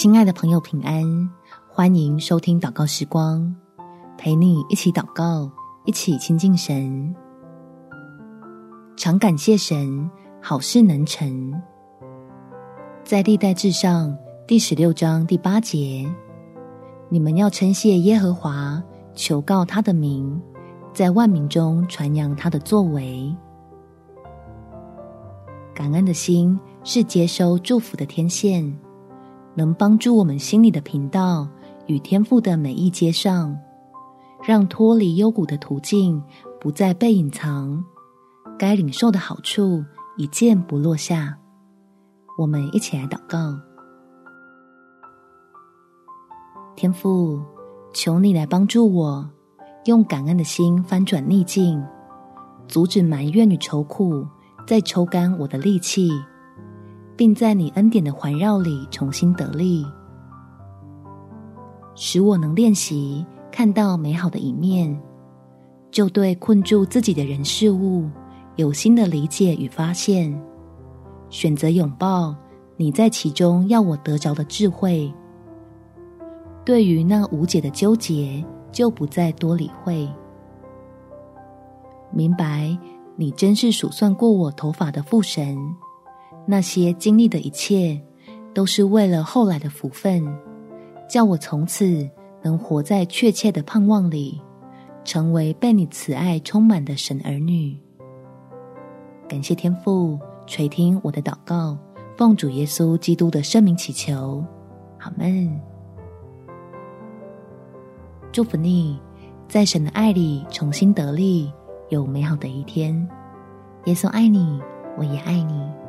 亲爱的朋友，平安！欢迎收听祷告时光，陪你一起祷告，一起亲近神。常感谢神，好事能成。在历代志上第十六章第八节，你们要称谢耶和华，求告他的名，在万民中传扬他的作为。感恩的心是接收祝福的天线。能帮助我们心里的频道与天赋的每一接上，让脱离幽谷的途径不再被隐藏，该领受的好处一件不落下。我们一起来祷告：天父，求你来帮助我，用感恩的心翻转逆境，阻止埋怨与愁苦再抽干我的力气。并在你恩典的环绕里重新得力，使我能练习看到美好的一面，就对困住自己的人事物有新的理解与发现，选择拥抱你在其中要我得着的智慧。对于那无解的纠结，就不再多理会。明白你真是数算过我头发的父神。那些经历的一切，都是为了后来的福分，叫我从此能活在确切的盼望里，成为被你慈爱充满的神儿女。感谢天父垂听我的祷告，奉主耶稣基督的圣名祈求，好们。祝福你，在神的爱里重新得力，有美好的一天。耶稣爱你，我也爱你。